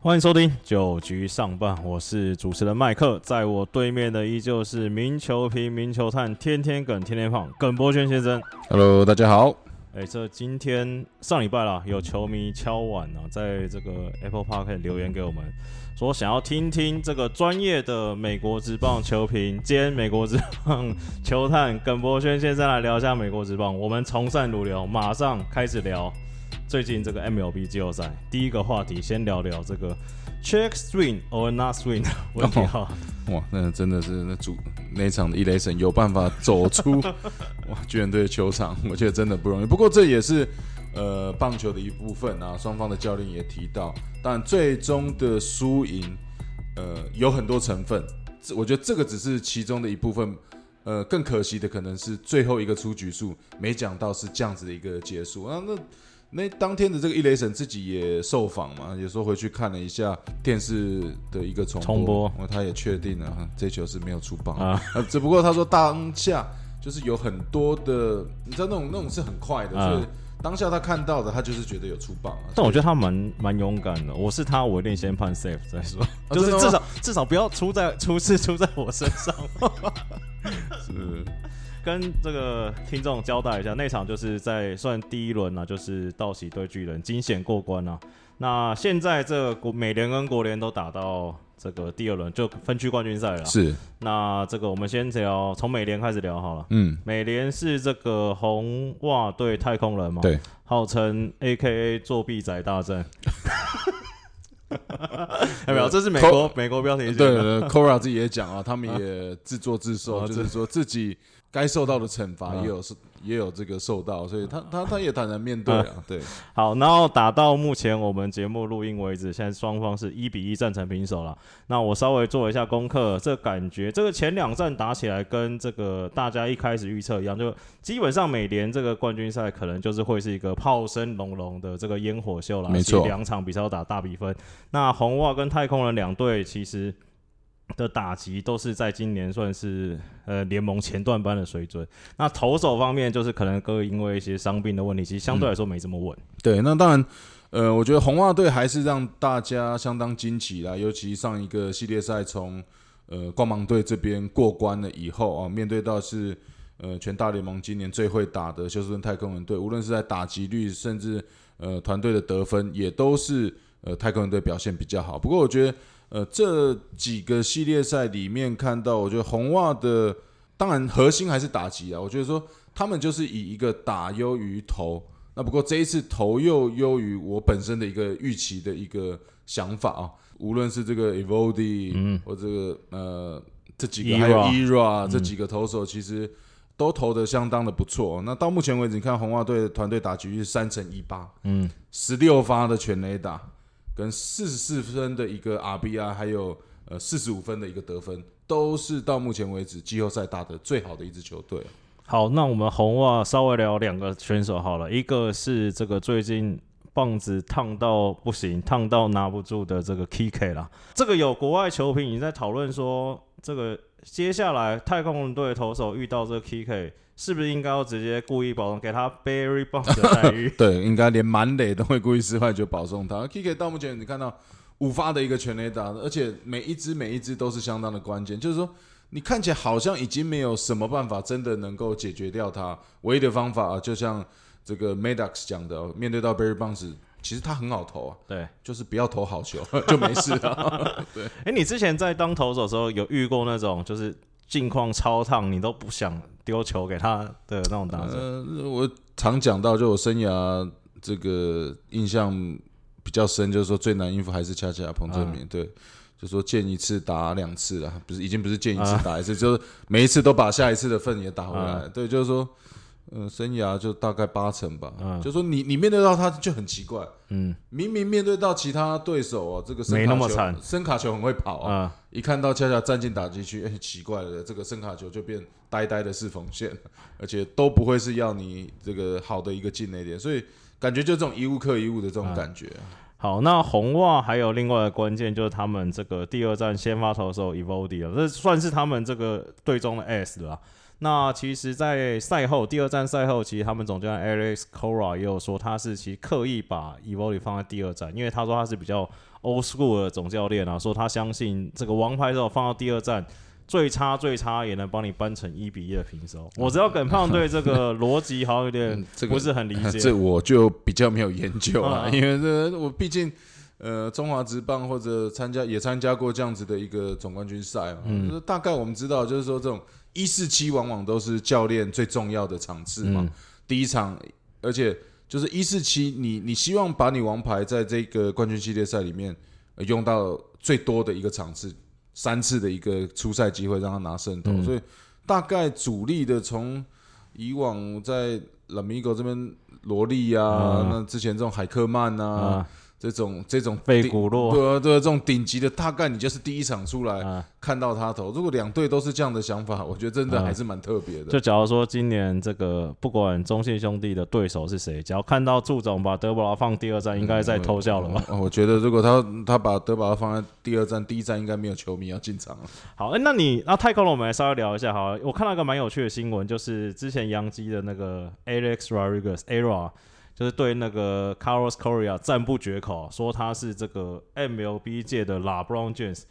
欢迎收听九局上半，我是主持人麦克，在我对面的依旧是名球评、名球探、天天梗、天天胖耿博轩先生。Hello，大家好。哎，这今天上礼拜啦，有球迷敲碗啊，在这个 Apple Park 留言给我们，说想要听听这个专业的美国职棒球评兼美国职棒球探耿博轩先生来聊一下美国职棒。我们从善如流，马上开始聊最近这个 MLB 季后赛。第一个话题，先聊聊这个 check swing or not swing 的问题哈。哇，那真的是那主那场的一雷神有办法走出 哇巨人队的球场，我觉得真的不容易。不过这也是呃棒球的一部分啊，双方的教练也提到，但最终的输赢呃有很多成分，这我觉得这个只是其中的一部分。呃，更可惜的可能是最后一个出局数没讲到是这样子的一个结束啊，那。那当天的这个伊雷神自己也受访嘛，也说回去看了一下电视的一个重重播哦他也确定了哈这球是没有出棒啊啊，只不过他说当下就是有很多的，你知道那种那种是很快的，啊所以当下他看到的，他就是觉得有出棒啊。但我觉得他蛮蛮勇敢的。我是他，我一定先判 safe 再说，就是至少至少不要出在出事出在我身上。是跟这个听众交代一下，那场就是在算第一轮呢、就是道奇对巨人惊险过关啊。那现在这个国美联跟国联都打到这个第二轮，就分区冠军赛了。是，那这个我们先聊从美联开始聊好了。嗯，美联是这个红袜对太空人嘛？对，号称 A K A 作弊仔大战。有 没有？这是美国美国标题写对的。对对，Kora 自己也讲啊，他们也自作自受，啊就是说自己该受到的惩罚啊也有是也有这个受到，所以他他他也坦然面对啊，对，好，然后打到目前我们节目录音为止，现在双方是一比一战成平手了。那我稍微做一下功课，这感觉这个前两战打起来跟这个大家一开始预测一样，就基本上每年这个冠军赛可能就是会是一个炮声隆隆的这个烟火秀啦。没错两场比赛都打大比分。那红袜跟太空人两队其实。的打击都是在今年算是呃联盟前段班的水准。那投手方面，就是可能各因为一些伤病的问题，其实相对来说没这么稳。对，那当然，呃，我觉得红袜队还是让大家相当惊奇啦，尤其上一个系列赛从呃光芒队这边过关了以后啊，面对到是呃全大联盟今年最会打的休斯顿太空人队，无论是在打击率，甚至呃团队的得分，也都是呃太空人队表现比较好。不过我觉得，呃，这几个系列赛里面看到，我觉得红袜的当然核心还是打击啊，我觉得说他们就是以一个打优于投。那不过这一次投又优于我本身的一个预期的一个想法啊，无论是这个 Evody，嗯或这个呃这几个 Era 还有 Era 这几个投手，其实都投的相当的不错。那到目前为止，你看红袜队的团队打局是三乘一八，嗯，十六发的全垒打，跟四十四分的一个 RBI，还有呃四十五分的一个得分，都是到目前为止季后赛打的最好的一支球队。好，那我们红袜稍微聊两个选手好了，一个是这个最近棒子烫到不行、烫到拿不住的这个 KK 啦。这个有国外球评已经在讨论说，这个接下来太空人队投手遇到这个 KK，是不是应该要直接故意保送给他 Barry Bonds 的 待遇？对，应该连满垒都会故意失坏就保送他。K.K. 到目前你看到五发的一个全垒打，而且每一支每一支都是相当的关键，就是说你看起来好像已经没有什么办法真的能够解决掉他，唯一的方法、啊、就像这个 Maddox 讲的哦，面对到 Barry Bonds，其实他很好投啊，对，就是不要投好球就没事了。对哎、你之前在当投手的时候有遇过那种就是近况超烫，你都不想丢球给他的那种打者？呃，我常讲到，就我生涯这个印象比较深，就是说最难应付还是恰恰彭正明，对，就说见一次打两次了，不是已经不是见一次打一次，就是每一次都把下一次的份也打回来，对，就是说。呃，生涯就大概八成吧，嗯就说你你面对到他就很奇怪，嗯明明面对到其他对手哦，这个声没那么惨声卡球很会跑啊，啊、一看到恰恰站进打击区，哎、奇怪了，这个声卡球就变呆呆的四缝线，而且都不会是要你这个好的一个进垒点，所以感觉就这种一物克一物的这种感觉啊。好，那红袜还有另外的关键就是他们这个第二站先发投手 Evody 了，这算是他们这个队中的 S 了啦。那其实，在赛后第二站赛后，其实他们总教练 Alex Cora 也有说，他是其实刻意把 Evoli 放在第二站，因为他说他是比较 old school 的总教练啊，说他相信这个王牌之后放到第二站，最差最差也能帮你扳成一比一的平手。我知道耿胖对这个逻辑好像有点 不是很理解，这我就比较没有研究了，嗯因为这我毕竟呃中华职棒或者参加也参加过这样子的一个总冠军赛嘛，嗯。就是大概我们知道，就是说这种一四七往往都是教练最重要的场次嘛，嗯。第一场，而且就是一四七，你你希望把你王牌在这个冠军系列赛里面、呃用到最多的一个场次，三次的一个初赛机会让他拿胜投，嗯。所以大概主力的从以往在拉米狗这边罗莉啊，嗯。那之前这种海克曼啊，啊，这种这种费顶对啊对啊，这种顶级的，大概你就是第一场出来啊。看到他投。如果两队都是这样的想法，我觉得真的嗯还是蛮特别的。就假如说今年这个不管中信兄弟的对手是谁，只要看到祝总把德保拉放第二站，应该在偷笑了吧？哦我觉得如果他他把德保拉放在第二站，第一站应该没有球迷要进场了。好，哎、那你那太空人我们来稍微聊一下好了，我看到一个蛮有趣的新闻，就是之前洋基的那个 Alex Rodriguez ERA，就是对那个 Carlos Correa 赞不绝口，说他是这个 MLB 界的 LeBron James，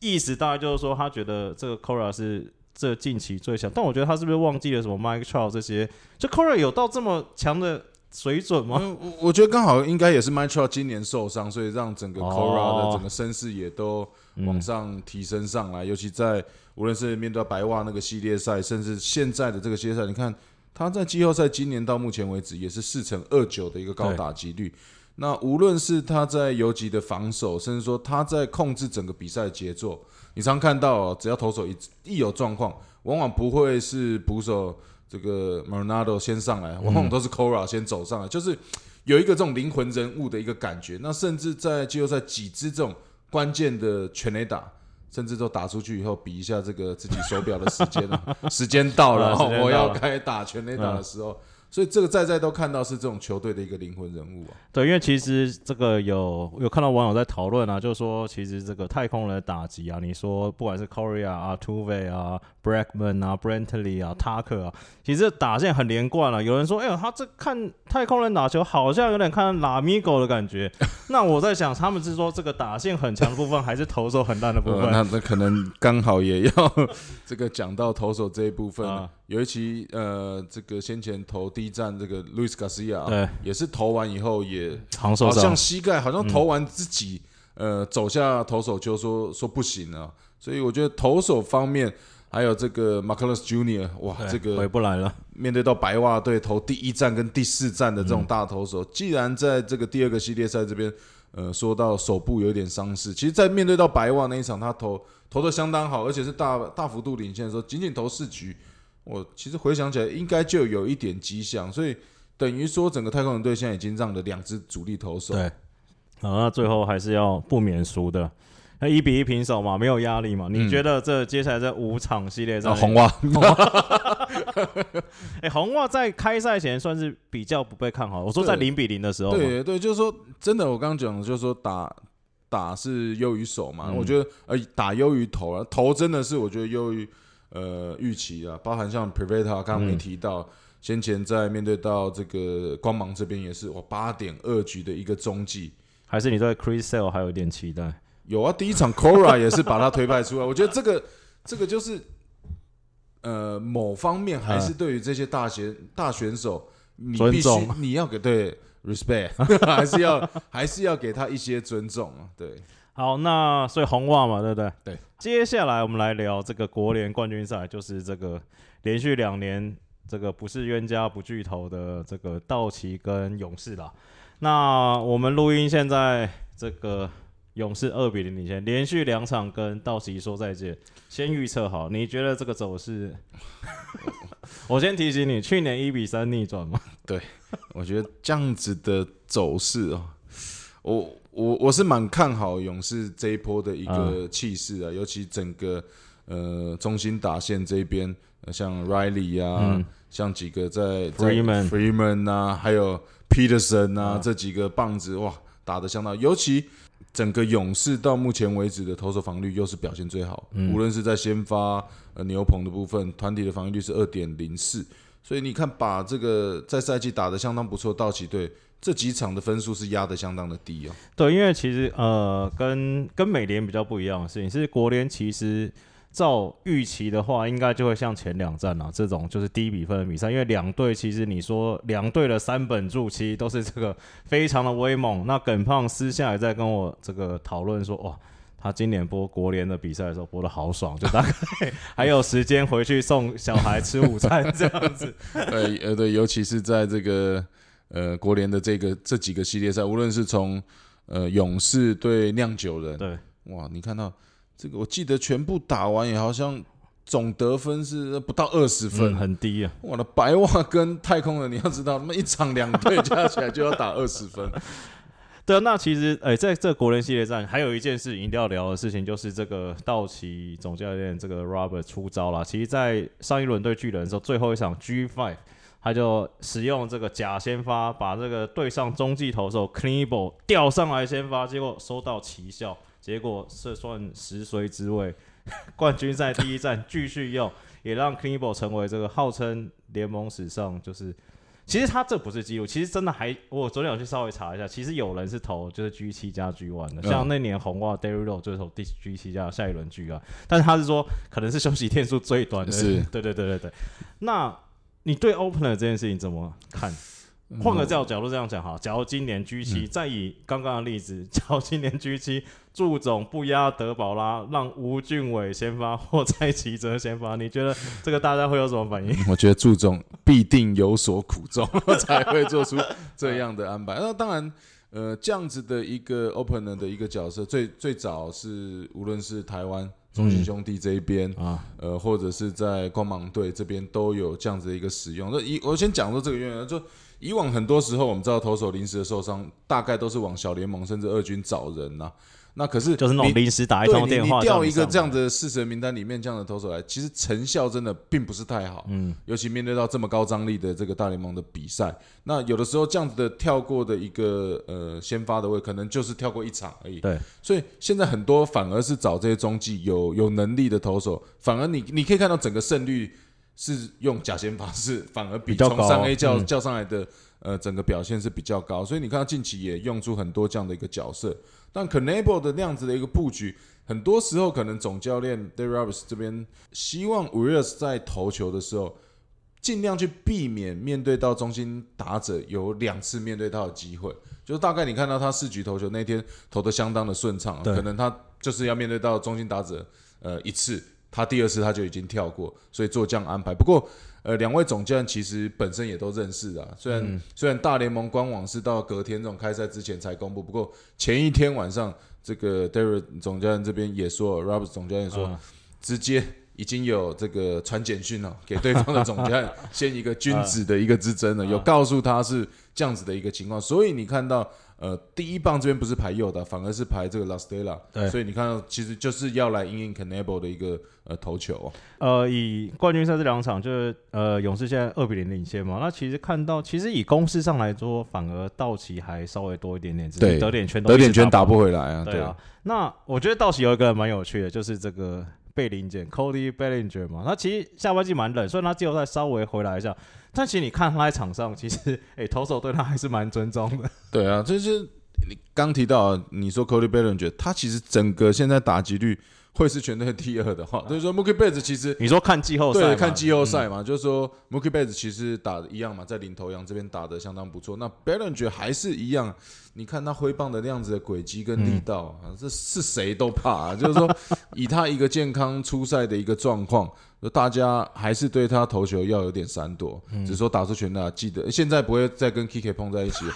意思大概就是说他觉得这个 Correa 是这近期最强，但我觉得他是不是忘记了什么 Mike Trout 这些？就 Correa 有到这么强的水准吗？嗯，我我觉得刚好应该也是 m i t r a 今年受伤，所以让整个哦 Cora 的整个身势也都往上提升上来。尤其在无论是面对白袜那个系列赛，甚至现在的这个系列赛，你看他在季后赛今年到目前为止也是四成二九的一个高打击率。那无论是他在游击的防守，甚至说他在控制整个比赛节奏，你常看到、哦，只要投手一一有状况，往往不会是捕手这个 Marinado 先上来，往往都是 Cora 先走上来，就是有一个这种灵魂人物的一个感觉。那甚至在季后赛几支这种关键的全垒打，甚至都打出去以后，比一下这个自己手表的时间了，时间到了，啊时间到了我要开打全垒打的时候。所以这个在在都看到是这种球队的一个灵魂人物啊。对，因为其实这个有有看到网友在讨论啊，就是说其实这个太空人的打击啊，你说不管是 Korea 啊、Tuve 啊、Brackman 啊、Brantley 啊、Tucker 啊，其实这打线很连贯了、有人说，哎呦，他这看太空人打球好像有点看拉米狗的感觉。那我在想，他们是说这个打线很强的部分，还是投手很烂的部呃，分？那那可能刚好也要 这个讲到投手这一部分啊尤其呃，这个先前投第一站这个 Luis Garcia 对，也是投完以后也好像。膝盖好像投完自己、呃走下投手就说说不行了，所以我觉得投手方面还有这个 Marcellus Junior 哇，这个回不来了，面对到白袜队投第一站跟第四站的这种大投手，既然在这个第二个系列赛这边，呃，说到手部有点伤势，其实，在面对到白袜那一场，他投投的相当好，而且是大大幅度领先的时候，仅仅投四局，我其实回想起来，应该就有一点迹象，所以等于说整个太空人队现在已经让了两支主力投手，对，好，那最后还是要不免俗的。那一比一平手嘛，没有压力嘛？你嗯觉得这接下来这五场系列赛，啊，红袜，哎、红袜在开赛前算是比较不被看好。我说在零比零的时候嘛，对对，就是说真的，我刚刚讲的就是说打打是优于手嘛，嗯我觉得呃打优于投啊，投真的是我觉得优于呃预期啊，包含像 Privata 刚刚没嗯提到，先前在面对到这个光芒这边也是我八点二局的一个中继。还是你对 Chris Sale 还有一点期待？有啊，第一场 Cora 也是把他推派出来，我觉得这个这个就是呃某方面还是对于这些大选大选手，你必须你要给对 respect，还是要还是要给他一些尊重啊，对。好，那所以红袜嘛，对不对？对。接下来我们来聊这个国联冠军赛，就是这个连续两年这个不是冤家不聚头的这个道奇跟勇士啦。那我们录音现在这个勇士二比零领先，连续两场跟道奇说再见。先预测好，你觉得这个走势？我先提醒你，去年一比三逆转嘛？对我觉得这样子的走势哦，我我我是蛮看好勇士这一波的一个气势啊，尤其整个呃中心打线这边，呃像 Riley 啊，嗯。像几个在在 Freeman Freeman 啊，还有 Peterson 啊，啊。这几个棒子哇打的相当，尤其整个勇士到目前为止的投手防御率又是表现最好，无论是在先发呃牛棚的部分，团体的防御率是二点零四，所以你看把这个在赛季打得相当不错，道奇队这几场的分数是压得相当的低哦。对，因为其实呃，跟跟美联比较不一样的事情是，国联其实照预期的话，应该就会像前两战啊这种就是低比分的比赛，因为两队其实你说两队的三本柱其实都是这个非常的威猛。那耿胖私下也在跟我这个讨论说，哇，他今年播国联的比赛的时候播的好爽，就大概 还有时间回去送小孩吃午餐这样子。对，呃，对，尤其是在这个呃国联的这个这几个系列赛，无论是从呃勇士对酿酒人，对，哇，你看到这个，我记得全部打完也好像总得分是不到二十分，嗯，很低啊。我的白袜跟太空人，你要知道，那么一场两队加起来就要打二十分。对，那其实，诶、在这国人系列战，还有一件事一定要聊的事情，就是这个道奇总教练这个 Robert 出招啦。其实，在上一轮对巨人的时候，最后一场 G Five，他就使用这个假先发，把这个对上中继投手 c l e a b l 调上来先发，结果收到奇效，结果这算食髓之味。冠军赛第一战继续用，也让 c l e a b l 成为这个号称联盟史上就是。其实他这不是记录，其实真的还我昨天有去稍微查一下，其实有人是投就是 G 七加 G one 的，嗯像那年红袜 Derry Rowe 就是投第 G 七加下一轮 G one，但是他是说可能是休息天数最短的，是对对对对对。那你对 Opener 这件事情怎么看？换个角角度这样讲哈，假如今年 G 七、再以刚刚的例子，假如今年 G 七祝总不压德保拉，让吴俊伟先发或蔡奇哲先发，你觉得 这个大家会有什么反应？我觉得祝总必定有所苦衷，才会做出这样的安排。那当然，呃，这样子的一个 opener 的一个角色，最最早是无论是台湾中信兄弟这一边，啊，呃，或者是在光芒队这边都有这样子的一个使用。那以我先讲说这个原因，就以往很多时候我们知道投手临时的受伤，大概都是往小联盟甚至二军找人呐、那可是就是那种你临时打一通电话，你调一个这样的四神名单里面这样的投手来，其实成效真的并不是太好。嗯，尤其面对到这么高张力的这个大联盟的比赛，那有的时候这样子的跳过的一个呃先发的位，可能就是跳过一场而已。对，所以现在很多反而是找这些中继有有能力的投手，反而你你可以看到整个胜率是用假先发是 反而比从三 A 叫、嗯叫上来的呃整个表现是比较高，所以你看到近期也用出很多这样的一个角色。但 Canable 的那样子的一个布局，很多时候可能总教练 d a r Roberts 这边希望 r i s 在投球的时候，尽量去避免面对到中心打者有两次面对到的机会。就是大概你看到他四局投球那天投的相当的顺畅，对可能他就是要面对到中心打者呃一次，他第二次他就已经跳过，所以做这样安排。不过呃，两位总教练其实本身也都认识啊，虽然、嗯。虽然大联盟官网是到隔天这种开赛之前才公布，不过前一天晚上这个 Derek 总教练这边也说，Robert 总教练说，嗯。直接已经有这个传简讯了，给对方的总教练 先一个君子的一个之争了，嗯。有告诉他是这样子的一个情况，所以你看到呃第一棒这边不是排右的，反而是排这个 Lastella，对所以你看到其实就是要来应应 Canable 的一个呃投球哦，呃，以冠军赛这两场，就是呃，勇士现在二比零领先嘛。那其实看到，其实以攻势上来说，反而道奇还稍微多一点点，只是对得点圈都得点圈打不不回来啊，对啊。那我觉得道奇有一个蛮有趣的，就是这个贝林简 Cody Bellinger 嘛。他其实下半季蛮冷，虽然他季后赛稍微回来一下，但其实你看他在场上，其实 诶、投手对他还是蛮尊重的。对啊，就是你刚提到，你说 Cody Bellinger，他其实整个现在打击率会是全队第二的话，所以说 Mookie Betts 其实你说看季后赛看季后赛嘛，就是说 Mookie Betts 其实打的一样嘛，在领头羊这边打的相当不错。那 Bellinger 还是一样，你看他挥棒的那样子的轨迹跟力道啊，这是谁都怕、啊。就是说，以他一个健康出赛的一个状况，大家还是对他投球要有点闪躲。只是说打出全打，记得现在不会再跟 Kiki 碰在一起。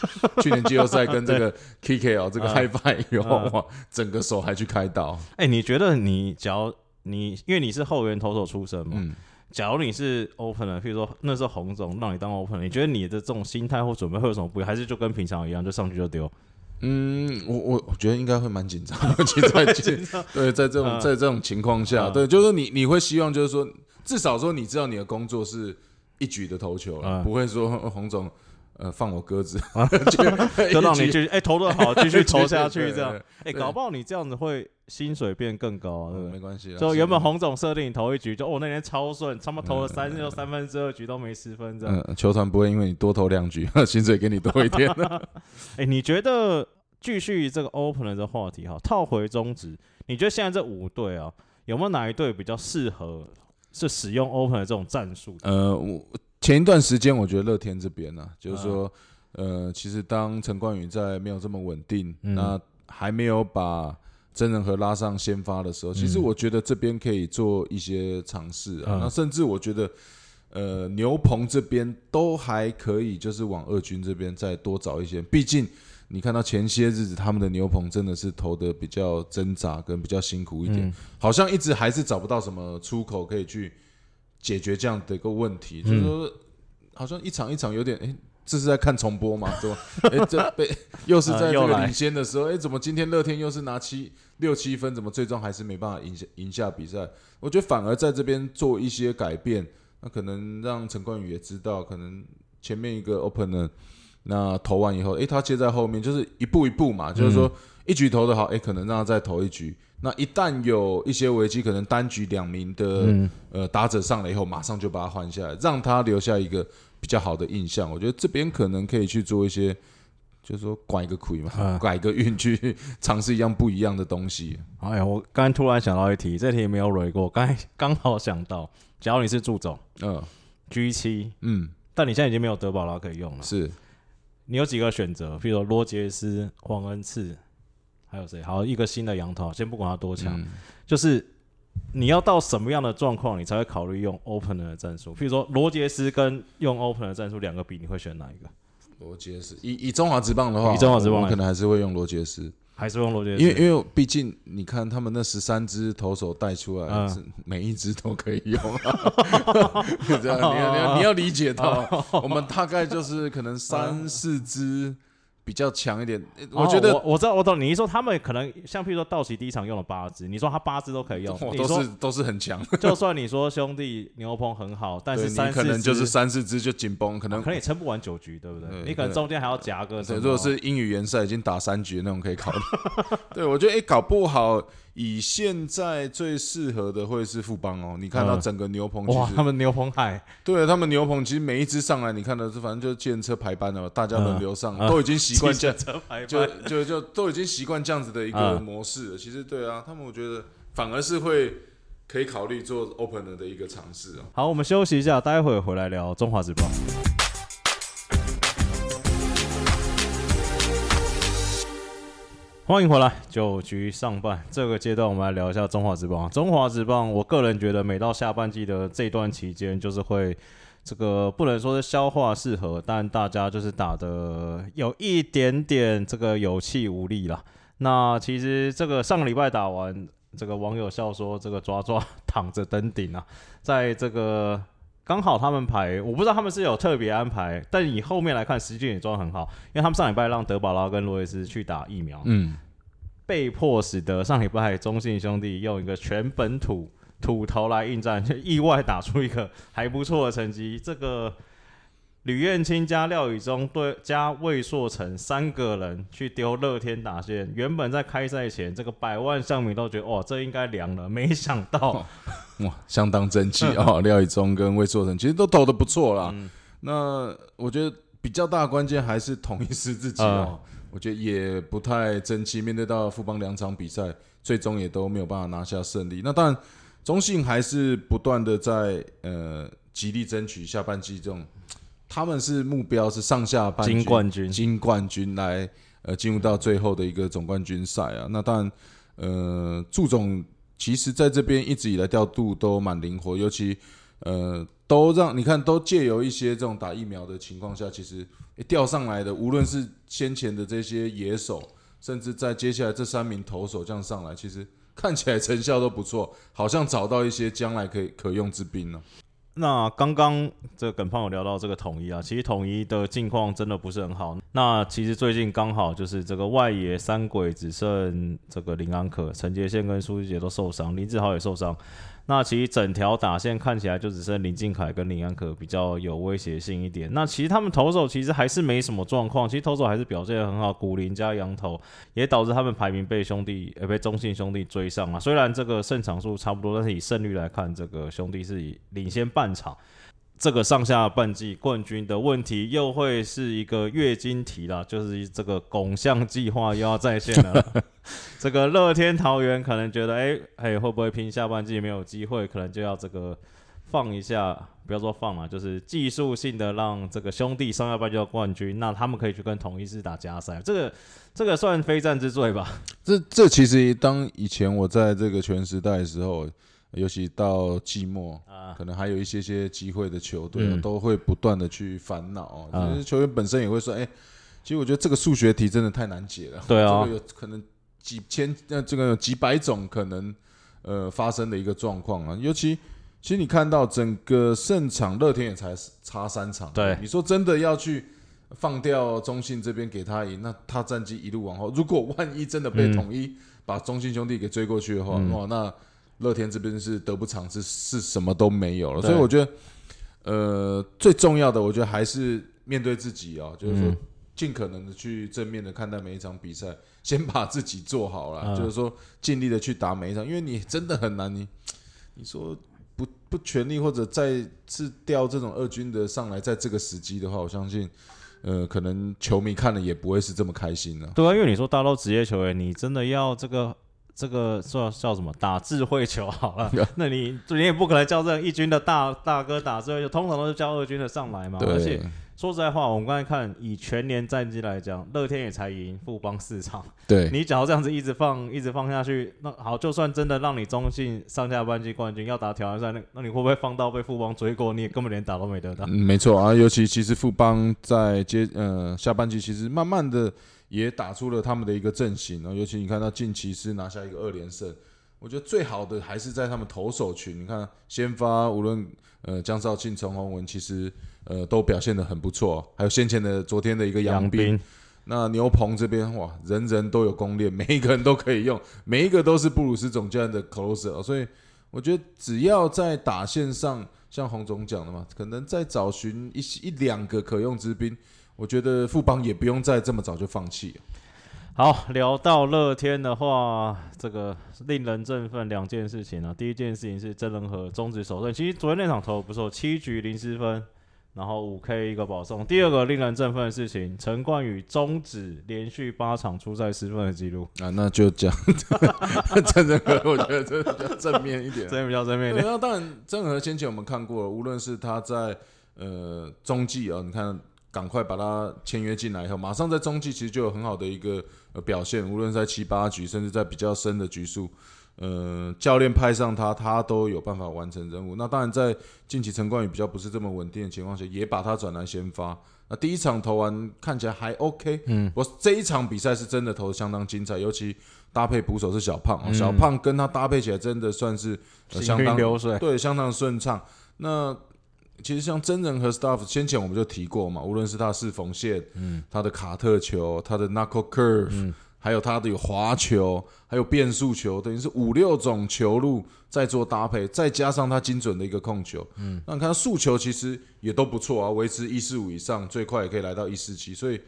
去年季后赛跟这个 Kiki 哦，这个 High Five 以后，哇，整个手还去开刀。哎、你觉得你只要你因为你是后援投手出身嘛，嗯假如你是 opener，譬如说那时候洪总让你当 opener，你觉得你的这种心态或准备会有什么不一样？还是就跟平常一样，就上去就丢？嗯，我我我觉得应该会蛮紧张，尤 其在 对在这种嗯在这种情况下，嗯对，就是说你你会希望就是说，至少说你知道你的工作是一举的投球了，嗯不会说洪总。呃放我鸽子，就让你继续哎投的好，继续投下去对这样。哎，搞不好你这样子会薪水变更高啊，对不对？没关系啦。就原本是洪总设定你投一局，就哦那天超顺，他妈投了嗯三就三分之二局都没失分这样。嗯，球团不会因为你多投两局，薪水给你多一点。哎，你觉得继续这个 open 的话题哈，套回中职，你觉得现在这五队啊，有没有哪一队比较适合是使用 open 的这种战术？呃，我前一段时间我觉得乐天这边呢、就是嗯说，呃，其实当陈冠宇在没有这么稳定，嗯那还没有把真人和拉上先发的时候，其实嗯我觉得这边可以做一些尝试啊。嗯那甚至我觉得，呃，牛棚这边都还可以，就是往二军这边再多找一些，毕竟。你看到前些日子他们的牛棚真的是投的比较挣扎跟比较辛苦一点，嗯好像一直还是找不到什么出口可以去解决这样的一个问题，嗯就是说好像一场一场有点，哎、这是在看重播嘛？怎么？哎、这被 又是在这个领先的时候，哎、怎么今天乐天又是拿七六七分，怎么最终还是没办法赢下赢下比赛？我觉得反而在这边做一些改变，那可能让陈冠宇也知道，可能前面一个 opener。那投完以后，诶，他接在后面，就是一步一步嘛，就是说一局投的好，诶，可能让他再投一局。那一旦有一些危机，可能单局两名的、嗯呃打者上来以后，马上就把他换下来，让他留下一个比较好的印象。我觉得这边可能可以去做一些，就是说拐一个亏嘛，嗯拐个运去尝试一样不一样的东西。哎呀，我刚才突然想到一题，这题没有蕊过，刚才刚好想到，假如你是助总嗯 G 七，嗯，但你现在已经没有德保拉可以用了，是你有几个选择？比如说罗杰斯、黄恩赐，还有谁？好，一个新的羊头，先不管他多强，嗯就是你要到什么样的状况，你才会考虑用 open 的战术？譬如说罗杰斯跟用 open 的战术两个比，你会选哪一个？罗杰斯。以以中华职棒的话，以中华职棒可能还是会用罗杰斯。还是用罗杰斯？因为因为毕竟你看他们那十三支投手带出来，嗯是每一支都可以用啊。这样你要你要你要理解到，我们大概就是可能三四支比较强一点。我觉哦得我我知道，我懂。你一说他们可能像譬如说道奇第一场用了八支，你说他八支都可以用，都是都是很强，就算你说兄弟牛棚很好，但是你可能就是三四支就紧绷，可能可能也撑不完九局，对不对？对你可能中间还要夹个。如果是英语联赛已经打三局那种可以考虑。对，我觉得欸、搞不好以现在最适合的会是富邦哦。你看到嗯整个牛棚其哇，实他们牛棚海对他们牛棚，其实每一只上来，你看的是反正就是建车排班了，大家轮流上，嗯都已经习惯这样，车排就就就都已经习惯这样子的一个嗯模式了。其实对啊，他们我觉得反而是会可以考虑做 open 的一个尝试啊。好，我们休息一下，待会回来聊中华职棒。欢迎回来，九局上半这个阶段，我们来聊一下中华职棒。中华职棒，我个人觉得每到下半季的这段期间，就是会这个不能说是消化适合，但大家就是打的有一点点这个有气无力啦。那其实这个上个礼拜打完，这个网友笑说这个抓抓躺着登顶啊，在这个刚好他们排，我不知道他们是有特别安排，但以后面来看，时间也抓得很好，因为他们上礼拜让德保拉跟罗伊斯去打疫苗，嗯，被迫使得上礼拜中信兄弟用一个全本土土头来应战，就意外打出一个还不错的成绩。这个吕彦青加廖宇中对加魏硕成三个人去丢乐天打线，原本在开赛前，这个百万象迷都觉得哇，这应该凉了，没想到哇，相当争气哦。廖宇中跟魏硕成其实都投的不错啦。嗯那我觉得比较大的关键还是同一师自己哦。我觉得也不太争气，面对到富邦两场比赛，最终也都没有办法拿下胜利。那当然，中信还是不断的在呃极力争取下半季这种，他们是目标是上下半金冠军金冠军来呃进入到最后的一个总冠军赛啊。那当然，呃，祝总其实在这边一直以来调度都蛮灵活，尤其呃都让你看都借由一些这种打疫苗的情况下，其实诶调上来的，无论是先前的这些野手，甚至在接下来这三名投手这样上来，其实看起来成效都不错，好像找到一些将来可以可用之兵了。那刚刚这个耿胖有聊到这个统一啊，其实统一的境况真的不是很好。那其实最近刚好就是这个外野三鬼只剩这个林安可、陈杰宪跟苏志杰都受伤，林志豪也受伤。那其实整条打线看起来就只剩林敬凯跟林安可比较有威胁性一点。那其实他们投手其实还是没什么状况，其实投手还是表现得很好，古林加羊头也导致他们排名被兄弟呃被中信兄弟追上啊。虽然这个胜场数差不多，但是以胜率来看，这个兄弟是以领先半场。这个上下半季冠军的问题又会是一个月经题了，就是这个拱象计划又要再现了。这个乐天桃园可能觉得，哎哎，会不会拼下半季没有机会？可能就要这个放一下，不要说放嘛，就是技术性的让这个兄弟上下半季冠军，那他们可以去跟统一师打加赛。这个这个算非战之罪吧？这这其实当以前我在这个全时代的时候。尤其到季末，可能还有一些些机会的球队都会不断的去烦恼。其实球员本身也会说：“哎，其实我觉得这个数学题真的太难解了。”对啊，这个有可能几千那这个有几百种可能呃发生的一个状况啊。尤其其实你看到整个胜场，乐天也才差三场。对，你说真的要去放掉中信这边给他赢，那他战绩一路往后，如果万一真的被统一把中信兄弟给追过去的话，哇，那。乐天这边是得不偿失，是什么都没有了，所以我觉得，呃，最重要的，我觉得还是面对自己啊，就是说，尽可能的去正面的看待每一场比赛，先把自己做好了，就是说，尽力的去打每一场，因为你真的很难，你你说不不全力或者再次调这种二军的上来，在这个时机的话，我相信，呃，可能球迷看了也不会是这么开心的。对啊，因为你说大都职业球员，你真的要这个。这个叫叫什么？打智慧球好了。那你你也不可能叫这一军的大大哥打智慧球，通常都是叫二军的上来嘛。而且说实在话，我们刚才看以全年战绩来讲，乐天也才赢富邦四场。对你只要这样子一直放一直放下去，那好，就算真的让你中信上下半季冠军要打挑战赛，那那你会不会放到被富邦追过？你也根本连打都没得打。嗯，没错啊，尤其其实富邦在接呃下半季，其实慢慢的。也打出了他们的一个阵型啊，尤其你看到近期是拿下一个二连胜，我觉得最好的还是在他们投手群。你看先发无论呃江少庆、陈宏文，其实呃都表现的很不错。还有先前的昨天的一个杨斌，那牛棚这边哇，人人都有攻略，每一个人都可以用，每一个都是布鲁斯总教练的 closer。所以我觉得只要在打线上，像洪总讲的嘛，可能再找寻一一两个可用之兵。我觉得富邦也不用再这么早就放弃。好，聊到乐天的话，这个令人振奋两件事情啊。第一件事情是真人和终止首胜，其实昨天那场投不错，七局零失分，然后五 K 一个保送。第二个令人振奋的事情，陈冠宇终止连续八场出赛失分的记录啊，那就讲 真人和，我觉得这比较正面一点，这比较正面一点。那当然，真人和先前我们看过了，无论是他在呃中继啊，你看。赶快把他签约进来以后，马上在中继其实就有很好的一个呃表现，无论在七八局，甚至在比较深的局数，呃，教练派上他，他都有办法完成任务。那当然在近期陈冠宇比较不是这么稳定的情况下，也把他转来先发。那第一场投完看起来还 OK，嗯，我这一场比赛是真的投的相当精彩，尤其搭配捕手是小胖，小胖跟他搭配起来真的算是相当流水，对，相当顺畅。那其实像真人和 staff，先前我们就提过嘛，无论是他是缝线，嗯，他的卡特球，他的 knuckle curve，嗯，还有他的有滑球，还有变速球，等于是五六种球路在做搭配，再加上他精准的一个控球，嗯，那你看速球其实也都不错啊，维持一四五以上，最快也可以来到一四七，所以。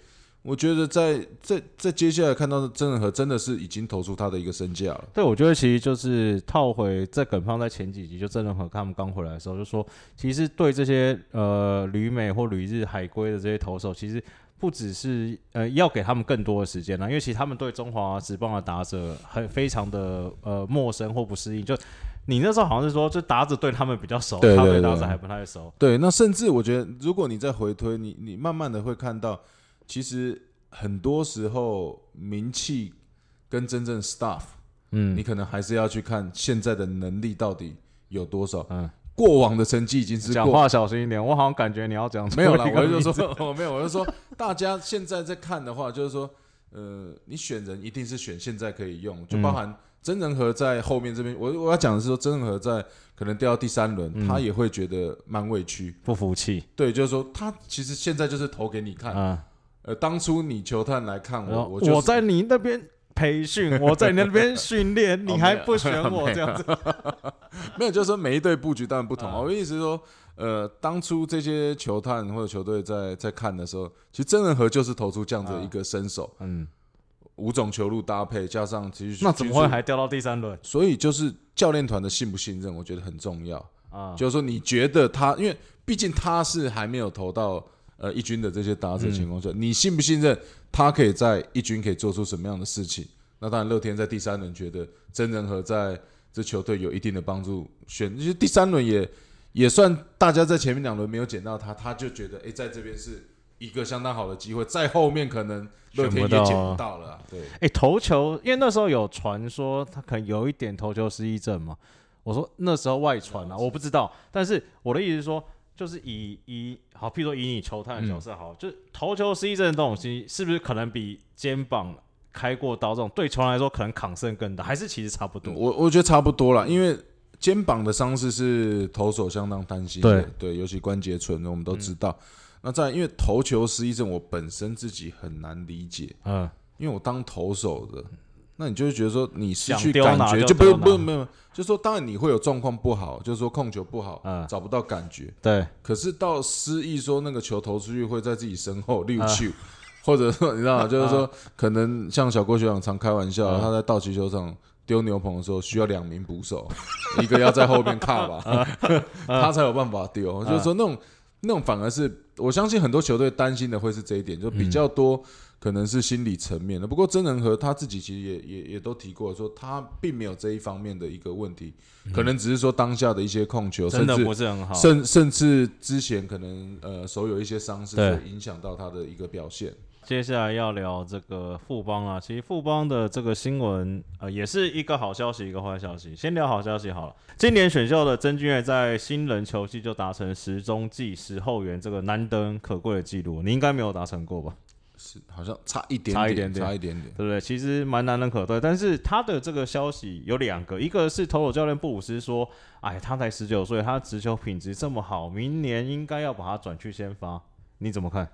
我觉得在在在接下来看到的真人和真的是已经投出他的一个身价了。对，我觉得其实就是套回在耿方在前几集就真人和他们刚回来的时候就说，其实对这些呃旅美或旅日海归的这些投手，其实不只是呃要给他们更多的时间了，因为其实他们对中华职棒的打者很非常的呃陌生或不适应。就你那时候好像是说，就打者对他们比较熟，他对打者还不太熟。对，那甚至我觉得，如果你再回推，你你慢慢的会看到。其实很多时候，名气跟真正 staff，嗯，你可能还是要去看现在的能力到底有多少。嗯，过往的成绩已经是讲话小心一点，我好像感觉你要讲 没有了，我就说 我没有，我就说大家现在在看的话，就是说，呃，你选人一定是选现在可以用，就包含曾仁和在后面这边，我我要讲的是说，曾仁和在可能掉到第三轮，嗯他也会觉得蛮委屈。不服气对，就是说他其实现在就是投给你看。啊。呃，当初你球探来看我，我就是我在你那边培训，我在你那边 训练，哦你还不选我 这样子？没有，就是说每一队布局当然不同我的意思是说，呃，当初这些球探或者球队在在看的时候，其实曾仁和就是投出这样的一个身手，嗯，五种球路搭配加上其实那怎么会？还掉到第三轮所以就是教练团的信不信任，我觉得很重要。啊？就是说，你觉得他，因为毕竟他是还没有投到呃一军的这些打者情况下，你信不信任他可以在一军可以做出什么样的事情？那当然，乐天在第三轮觉得曾仁和在这球队有一定的帮助，选其实第三轮也也算大家在前面两轮没有捡到他，他就觉得哎、诶在这边是一个相当好的机会，在后面可能乐天也捡不到了啊、对，哎、投球，因为那时候有传说他可能有一点投球失忆症嘛。我说那时候外传啊，我不知道。但是我的意思是说，就是以以好，譬如说以你球探的角色好，就是投球失忆症的东西，是不是可能比肩膀开过刀这种对球员来说可能抗胜更大，还是其实差不多？我我觉得差不多了，因为肩膀的伤势是投手相当担心的，对，尤其关节唇，我们都知道。那在因为投球失忆症，我本身自己很难理解，嗯，因为我当投手的，那你就会觉得说你失去感觉，就就不用不用不用没有，就是说当然你会有状况不好，就是说控球不好，嗯。找不到感觉，对，可是到失意说那个球投出去会在自己身后溜啊。去，或者说你知道吗？就是说可能像小郭学长常开玩笑，啊。他在道奇球场丢牛棚的时候需要两名捕手，一个要在后面卡吧，啊。他才有办法丢。就是说那种那种反而是我相信很多球队担心的会是这一点，就比较多。可能是心理层面的，不过曾仁和他自己其实也也也都提过，说他并没有这一方面的一个问题，可能只是说当下的一些控球，真的甚至不是很好。甚甚至之前可能呃手有一些伤势，影响到他的一个表现。接下来要聊这个富邦啊，其实富邦的这个新闻，呃，也是一个好消息，一个坏消息。先聊好消息好了，今年选秀的曾俊岳在新人球季就达成十中计十后援这个难得可贵的记录，你应该没有达成过吧？是好像差一点差一点点差一点点。对不对？其实蛮难能可贵，但是他的这个消息有两个，一个是投手教练布鲁斯说，哎，他才十九岁，他直球品质这么好，明年应该要把他转去先发，你怎么看？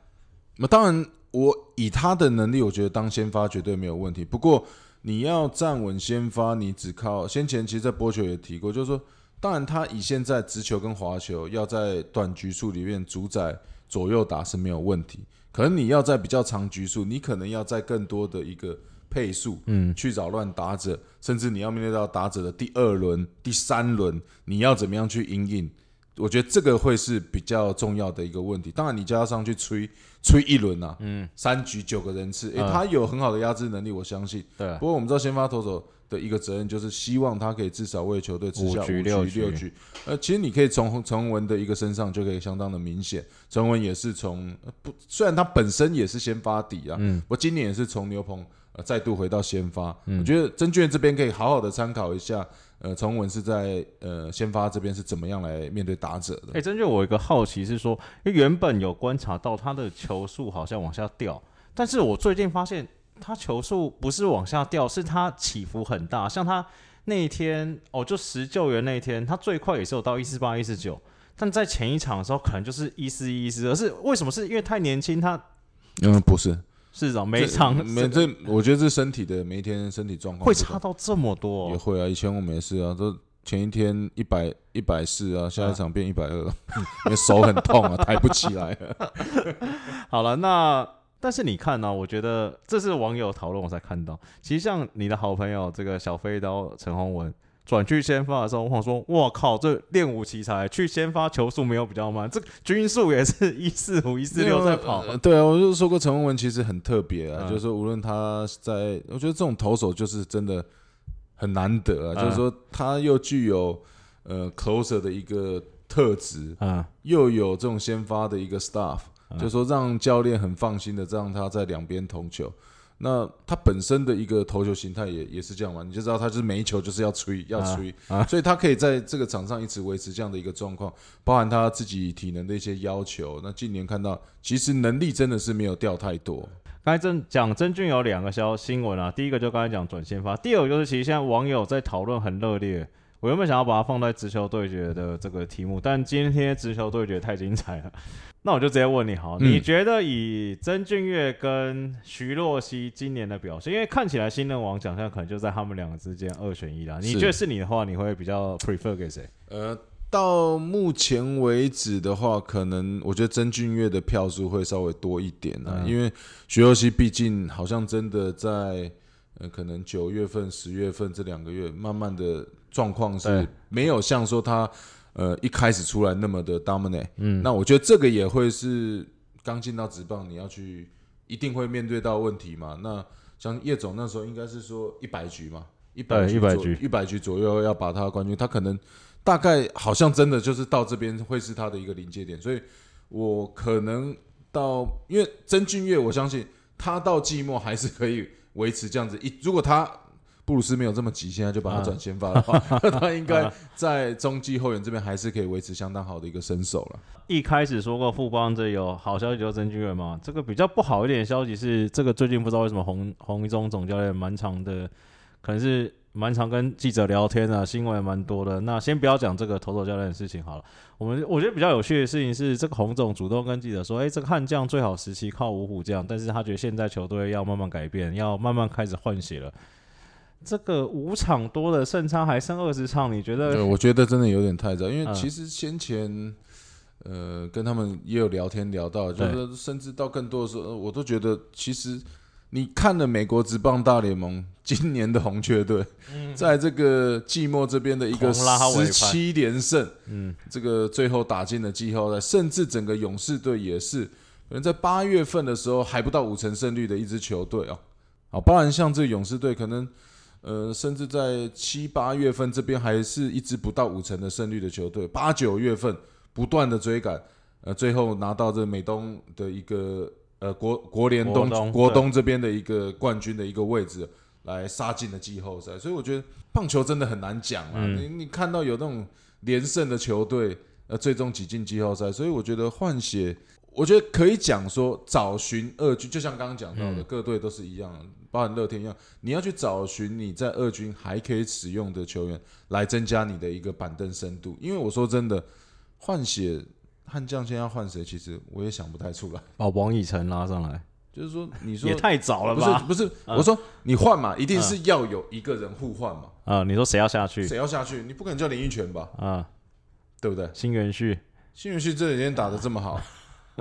那当然，我以他的能力，我觉得当先发绝对没有问题。不过你要站稳先发，你只靠先前其实，在波球也提过，就是说，当然他以现在直球跟滑球要在短局数里面主宰左右打是没有问题。可能你要在比较长局数，你可能要在更多的一个配速，嗯，去扰乱打者，甚至你要面对到打者的第二轮、第三轮，你要怎么样去应应？我觉得这个会是比较重要的一个问题。当然，你叫他上去吹吹一轮啊，嗯，三局九个人次，诶、嗯他有很好的压制能力，我相信。对不过我们知道先发投手的一个责任就是希望他可以至少为球队吃下五局六局。呃，其实你可以从陈文的一个身上就可以相当的明显，陈文也是从呃不，虽然他本身也是先发底啊，嗯，我今年也是从牛棚呃再度回到先发。嗯我觉得曾俊这边可以好好的参考一下，呃，陈文是在呃先发这边是怎么样来面对打者的。哎、真就我有一个好奇是说，因为原本有观察到他的球速好像往下掉，但是我最近发现他球速不是往下掉，是他起伏很大。像他那一天哦，就十救援那一天，他最快也是有到一四八、一四九，但在前一场的时候可能就是一四一、一四而，是为什么？是因为太年轻，他嗯，不是，市长每场这没这，我觉得这身体的每一天身体状况会差到这么多、哦。也会啊，以前我们也是啊，都前一天一百一百四啊，下一场变一百二，因为手很痛啊，抬不起来了。好了，那但是你看呢、我觉得这是网友讨论我才看到。其实像你的好朋友这个小飞刀陈宏文转去先发的时候，我想说，哇靠，这练武奇才去先发球速没有比较慢，这个均速也是一四五一四六在跑。呃 对啊，我就说过陈文文其实很特别啊，嗯就是说无论他在，我觉得这种投手就是真的很难得啊，嗯就是说他又具有呃 closer 的一个特质，嗯，又有这种先发的一个 staff，、嗯就是说让教练很放心的让他在两边投球。那他本身的一个投球形态也也是这样嘛，你就知道他就是每一球就是要吹要吹，啊所以他可以在这个场上一直维持这样的一个状况，包含他自己体能的一些要求。那近年看到，其实能力真的是没有掉太多。刚才真讲真俊有两个消新闻啊，第一个就刚才讲转先发，第二个就是其实现在网友在讨论很热烈。我原本想要把它放在直球对决的这个题目，但今天直球对决太精彩了，那我就直接问你好，嗯你觉得以曾俊岳跟徐若曦今年的表现，因为看起来新人王奖项可能就在他们两个之间二选一啦，你是觉得是你的话，你会比较 prefer 给谁？呃，到目前为止的话，可能我觉得曾俊岳的票数会稍微多一点啊，嗯因为徐若曦毕竟好像真的在呃，可能九月份、十月份这两个月，慢慢的状况是没有像说他呃一开始出来那么的 dominate。嗯，那我觉得这个也会是刚进到职棒，你要去一定会面对到问题嘛。那像叶总那时候应该是说一百局嘛，一百对100局一百局左右要把他冠军，他可能大概好像真的就是到这边会是他的一个临界点，所以我可能到因为曾俊岳，我相信他到季末还是可以维持这样子一，如果他。布鲁斯没有这么急，现在就把他转先发的话，那他应该在中继后援这边还是可以维持相当好的一个身手了。一开始说过富邦这有好消息就是曾俊岳嘛，这个比较不好一点的消息是，这个最近不知道为什么洪洪一中总教练蛮常的，可能是蛮常跟记者聊天啊，新闻也蛮多的。那先不要讲这个投手教练的事情好了，我们我觉得比较有趣的事情是，这个洪总主动跟记者说，诶，这个悍将最好时期靠五虎将，但是他觉得现在球队要慢慢改变，要慢慢开始换血了。这个五场多的胜差还剩二十场，你觉得？对，得？我觉得真的有点太早，因为嗯。其实先前，呃，跟他们也有聊天聊到，就是甚至到更多的时候，呃我都觉得其实你看了美国职棒大联盟今年的红雀队，在这个季末这边的一个十七连胜，嗯，这个最后打进了季后赛，甚至整个勇士队也是，可能在八月份的时候还不到五成胜率的一支球队啊。好，包含像这勇士队，可能呃，甚至在七八月份这边还是一支不到五成的胜率的球队，八九月份不断的追赶，呃，最后拿到这美东的一个呃国国联东国东这边的一个冠军的一个位置，来杀进了季后赛。所以我觉得棒球真的很难讲啊，嗯你你看到有那种连胜的球队，呃，最终挤进季后赛，所以我觉得换血。我觉得可以讲说，找寻二军，就像刚刚讲到的，嗯各队都是一样，包含乐天一样，你要去找寻你在二军还可以使用的球员，来增加你的一个板凳深度。因为我说真的，换血悍将现在要换谁，其实我也想不太出来。把王以诚拉上来，就是说，你说也太早了吧不是？不是，嗯我说你换嘛，一定是要有一个人互换嘛，啊、你说谁要下去？谁要下去？你不可能叫林奕泉吧，啊、对不对？新元旭，新元旭这几天打的这么好，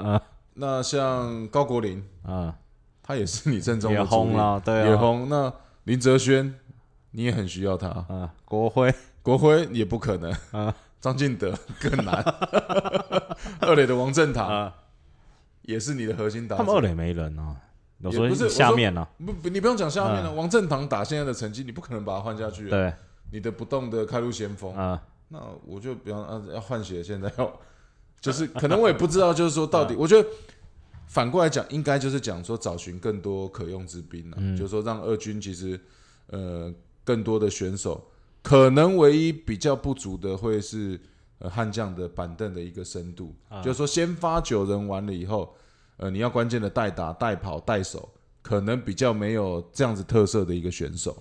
啊 那像高国林，啊，他也是你正中也的主了，对啊，也红。那林哲轩，你也很需要他。啊，国辉，国辉也不可能。啊张进德 更难。二垒的王振堂啊，也是你的核心打。他们二垒没人啊，我说也不是下面呢、不不，你不用讲下面了。王振堂打现在的成绩，你不可能把他换下去。啊，，对你的不动的开路先锋，啊，那我就比方啊，要换血，现在要就是可能我也不知道，就是说到底，我觉得反过来讲，应该就是讲说找寻更多可用之兵啊，就是说让二军其实呃更多的选手，可能唯一比较不足的会是呃悍将的板凳的一个深度，就是说先发九人完了以后，呃你要关键的代打、代跑、代守，可能比较没有这样子特色的一个选手。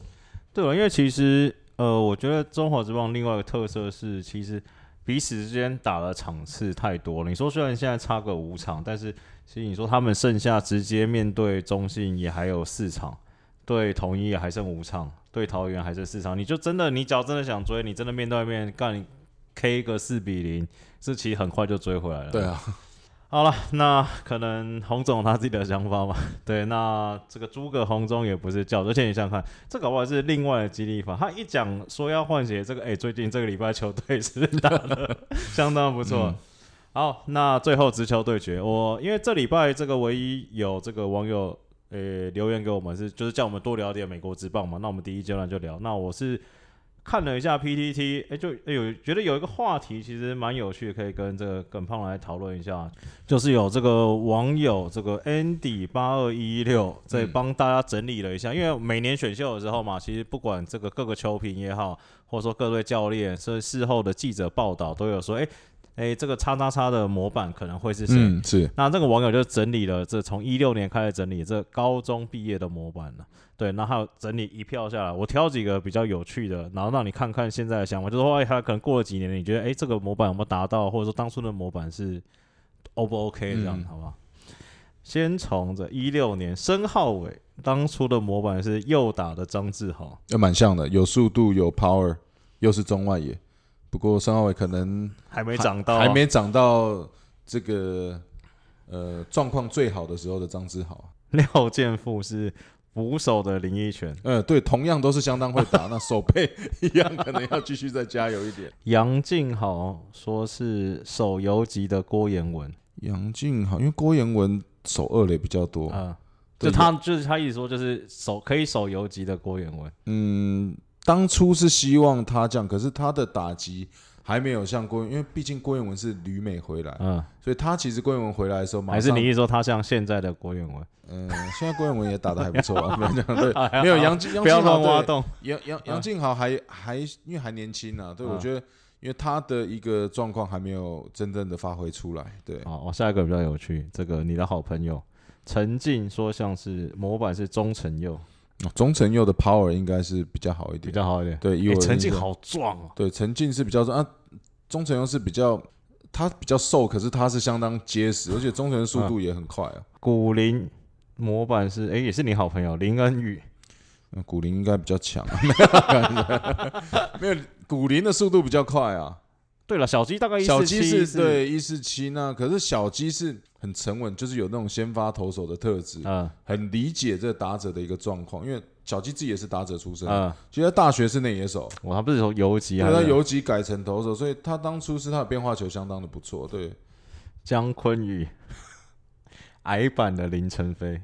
对啊，因为其实呃，我觉得中华之棒另外一个特色是，其实彼此之间打的场次太多了。你说虽然现在差个五场，但是其实你说他们剩下直接面对中信也还有四场，对统一还剩五场，对桃园还剩四场，你就真的你只要真的想追，你真的面对面干你 K 个四比零，这其实很快就追回来了。对啊，好了，那可能洪总他自己的想法嘛。对，那这个诸葛洪忠也不是叫，而且你想想看，这搞不好是另外的激励法。他一讲说要换血，这个哎、最近这个礼拜球队是打的 相当不错。嗯好，那最后直球对决，我因为这礼拜这个唯一有这个网友呃、留言给我们是，就是叫我们多聊点美国职棒嘛。那我们第一阶段就聊。那我是看了一下 PTT，哎、就哎有觉得有一个话题其实蛮有趣的，可以跟这个耿胖来讨论一下。就是有这个网友这个 Andy 八二一六在帮大家整理了一下，因为每年选秀的时候嘛，其实不管这个各个球评也好，或者说各位教练，甚至事后的记者报道都有说，哎、哎，这个叉叉叉的模板可能会是谁？嗯，是那这个网友就整理了这从一六年开始整理这高中毕业的模板了。对，然后整理一票下来，我挑几个比较有趣的，然后让你看看现在的想法，就是说，哎，他可能过了几年，你觉得，哎，这个模板有没有达到，或者说当初的模板是 O 不 OK 这样，好不好？先从这一六年，申浩伟当初的模板是右打的张志豪，也蛮像的，有速度，有 power，又是中外野。不过申浩伟可能还没长到，还没长到这个呃状况最好的时候的张志豪。廖健富是。捕手的林一拳，呃，对，同样都是相当会打，那手背一样，可能要继续再加油一点。杨静豪说是手游级的郭彦文，杨静豪，因为郭彦文手二垒比较多，啊，就他就是他意思说就是手可以手游级的郭彦文，嗯，当初是希望他这样，可是他的打击。还没有像郭，因为毕竟郭彦文是旅美回来，嗯，所以他其实郭彦文回来的时候，还是你一说他像现在的郭彦文，嗯，现在郭彦文也打的还不错啊，没有对，没有杨杨不要乱挖洞，杨杨杨静豪还还因为还年轻啊，对我觉得，因为他的一个状况还没有真正的发挥出来，对，好，我下一个比较有趣，这个你的好朋友陈静说像是模板是钟成佑。中成佑的 power 应该是比较好一点，比较好一点。对，因为陈静好壮哦。对，陈静是比较壮啊。中成佑是比较，他比较瘦，可是他是相当结实，而且中成速度也很快啊。古林模板是，哎，也是你好朋友林恩宇。古林应该比较强，没有，古林的速度比较快啊。对了，小鸡大概小鸡是对一四七那，可是小鸡是很沉稳，就是有那种先发投手的特质，嗯，很理解这打者的一个状况，因为小鸡自己也是打者出身，嗯，其实大学是内野手，哇，他不是从游击啊，他游击改成投手，所以他当初是他的变化球相当的不错，对。姜坤宇，矮版的林晨飞，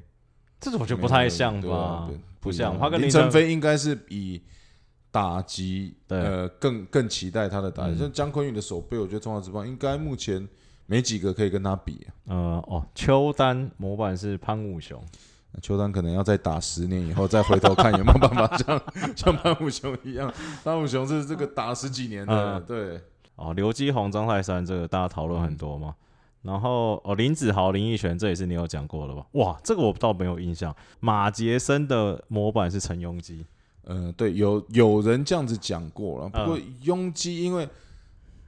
这种我觉得不太像吧，不像，他跟林晨飞应该是以。打击，呃，更更期待他的打击。像姜昆宇的手背，我觉得中华职棒应该目前没几个可以跟他比。呃，哦，邱丹模板是潘武雄，邱丹可能要再打十年以后再回头看有没有办法像像潘武雄一样。潘武雄是这个打十几年的，对。哦，刘基宏、张泰山这个大家讨论很多嘛。然后哦，林子豪、林奕璇，这也是你有讲过的吧？哇，这个我倒没有印象。马杰森的模板是陈庸基。嗯，对，有有人这样子讲过了。不过拥挤，因为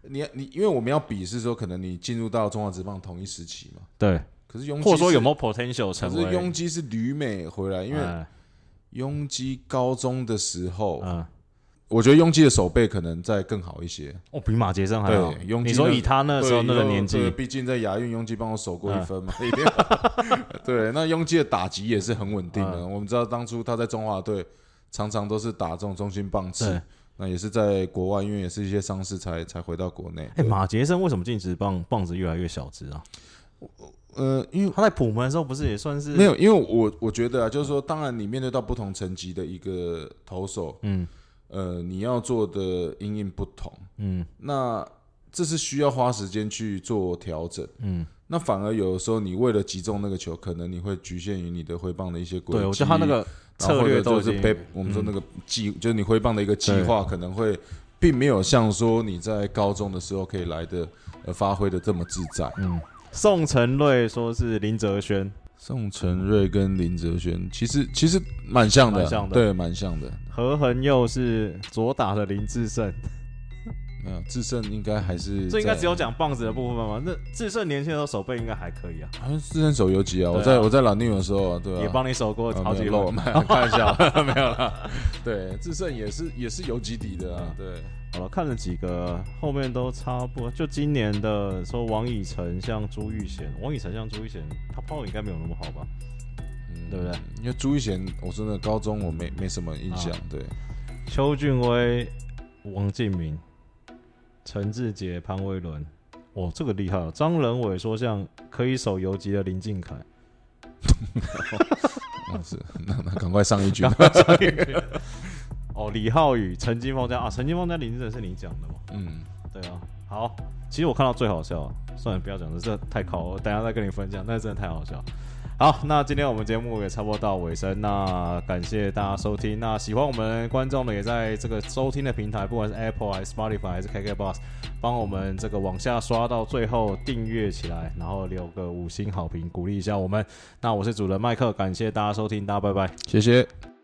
你你因为我们要比是说，可能你进入到中华职棒同一时期嘛。对。可是拥或者说有没有 potential 成为？可是拥挤是旅美回来，因为拥挤高中的时候，嗯，我觉得拥挤的手背可能再更好一些。哦，比马杰森还好。对，你说以他那时候那个年纪，毕竟在亚运拥挤帮我守过一分嘛。对，那拥挤的打击也是很稳定的。我们知道当初他在中华队。常常都是打这种中心棒次，那也是在国外，因为也是一些伤势才才回到国内。哎，马杰森为什么禁止棒棒子越来越小只啊？呃，因为他在普门的时候不是也算是没有，因为我我觉得啊，就是说，当然你面对到不同层级的一个投手，嗯，呃，你要做的因应不同，嗯，那这是需要花时间去做调整，嗯，那反而有的时候你为了击中那个球，可能你会局限于你的挥棒的一些规矩。对，我觉得他那个。策略就是被我们说那个计，就是你挥棒的一个计划，可能会并没有像说你在高中的时候可以来的呃发挥的这么自在。嗯，宋承瑞说是林哲轩，宋承瑞跟林哲轩其实其实蛮像的，对，蛮像的。何恒佑是左打的林志胜。没有智胜应该还是这应该只有讲棒子的部分吧？那智胜年轻的时候手背应该还可以啊。好像智胜手游击啊，我在我在老宁的时候啊，对啊，也帮你守过好几漏，开玩笑，没有了。对，智胜也是也是游击底的啊。对，好了，看了几个后面都差不多。就今年的说王以诚像朱玉贤，王以诚像朱玉贤，他抛应该没有那么好吧？嗯，对不对？因为朱玉贤，我真的高中我没没什么印象。对，邱俊威、王敬明。陈志杰、潘威伦，哦，这个厉害了！张仁伟说像可以守游击的林敬凯，是，那那 赶快上一局。哦，李浩宇、陈金峰这样啊，陈金峰在林志是你讲的吗？嗯，对啊。好，其实我看到最好笑，算了，不要讲了，这太考，我等下再跟你分享，那真的太好笑。好，那今天我们节目也差不多到尾声，那感谢大家收听。那喜欢我们观众的也在这个收听的平台，不管是 Apple 还是 Spotify 还是 KKBox，帮我们这个往下刷到最后订阅起来，然后留个五星好评鼓励一下我们。那我是主人麦克，感谢大家收听，大家拜拜。谢谢。